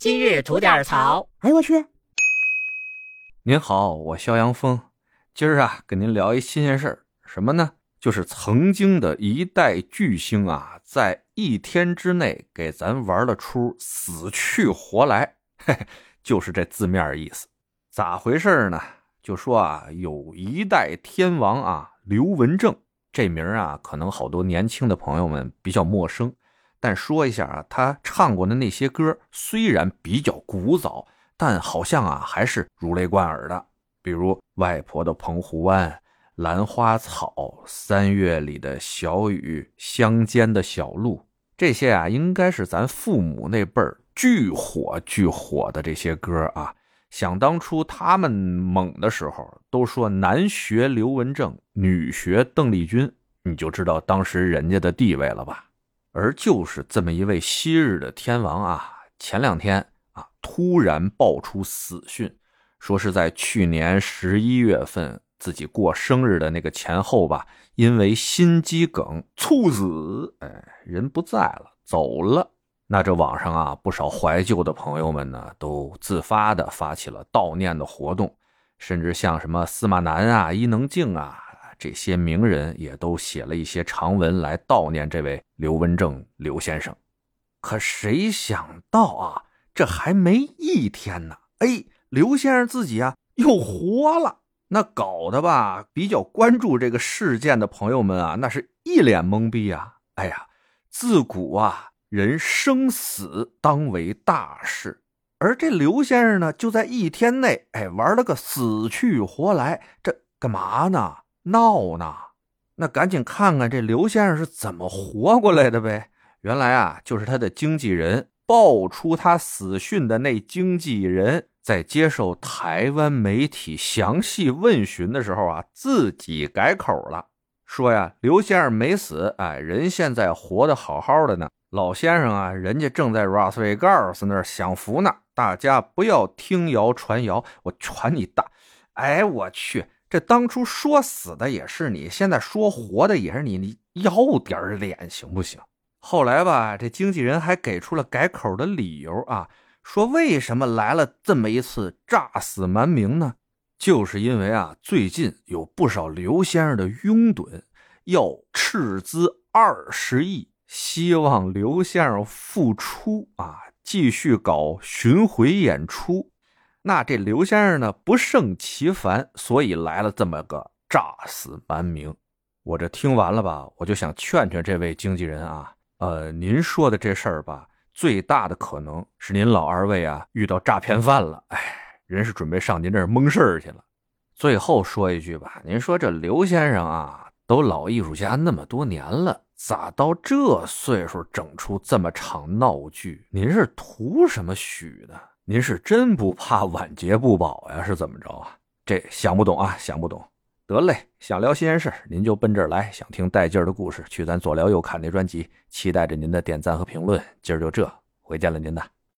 今日吐点槽。哎呦我去！您好，我肖阳峰，今儿啊跟您聊一新鲜事儿，什么呢？就是曾经的一代巨星啊，在一天之内给咱玩了出死去活来，嘿嘿，就是这字面意思。咋回事呢？就说啊，有一代天王啊，刘文正这名啊，可能好多年轻的朋友们比较陌生。但说一下啊，他唱过的那些歌虽然比较古早，但好像啊还是如雷贯耳的。比如《外婆的澎湖湾》《兰花草》《三月里的小雨》《乡间的小路》这些啊，应该是咱父母那辈儿巨火巨火的这些歌啊。想当初他们猛的时候，都说男学刘文正，女学邓丽君，你就知道当时人家的地位了吧。而就是这么一位昔日的天王啊，前两天啊突然爆出死讯，说是在去年十一月份自己过生日的那个前后吧，因为心肌梗猝死，哎，人不在了，走了。那这网上啊，不少怀旧的朋友们呢，都自发的发起了悼念的活动，甚至像什么司马南啊、伊能静啊。这些名人也都写了一些长文来悼念这位刘文正刘先生，可谁想到啊，这还没一天呢，哎，刘先生自己啊又活了，那搞得吧，比较关注这个事件的朋友们啊，那是一脸懵逼啊！哎呀，自古啊，人生死当为大事，而这刘先生呢，就在一天内，哎，玩了个死去活来，这干嘛呢？闹呢，那赶紧看看这刘先生是怎么活过来的呗。原来啊，就是他的经纪人爆出他死讯的那经纪人，在接受台湾媒体详细问询的时候啊，自己改口了，说呀，刘先生没死，哎，人现在活得好好的呢。老先生啊，人家正在 Vegas 那儿享福呢，大家不要听谣传谣，我传你大，哎，我去。这当初说死的也是你，现在说活的也是你，你要点脸行不行？后来吧，这经纪人还给出了改口的理由啊，说为什么来了这么一次诈死瞒名呢？就是因为啊，最近有不少刘先生的拥趸要斥资二十亿，希望刘先生复出啊，继续搞巡回演出。那这刘先生呢不胜其烦，所以来了这么个诈死瞒名。我这听完了吧，我就想劝劝这位经纪人啊，呃，您说的这事儿吧，最大的可能是您老二位啊遇到诈骗犯了，哎，人是准备上您这儿蒙事儿去了。最后说一句吧，您说这刘先生啊，都老艺术家那么多年了，咋到这岁数整出这么场闹剧？您是图什么许的？您是真不怕晚节不保呀？是怎么着啊？这想不懂啊，想不懂。得嘞，想聊新鲜事您就奔这儿来；想听带劲儿的故事，去咱左聊右侃那专辑。期待着您的点赞和评论。今儿就这，回见了您的。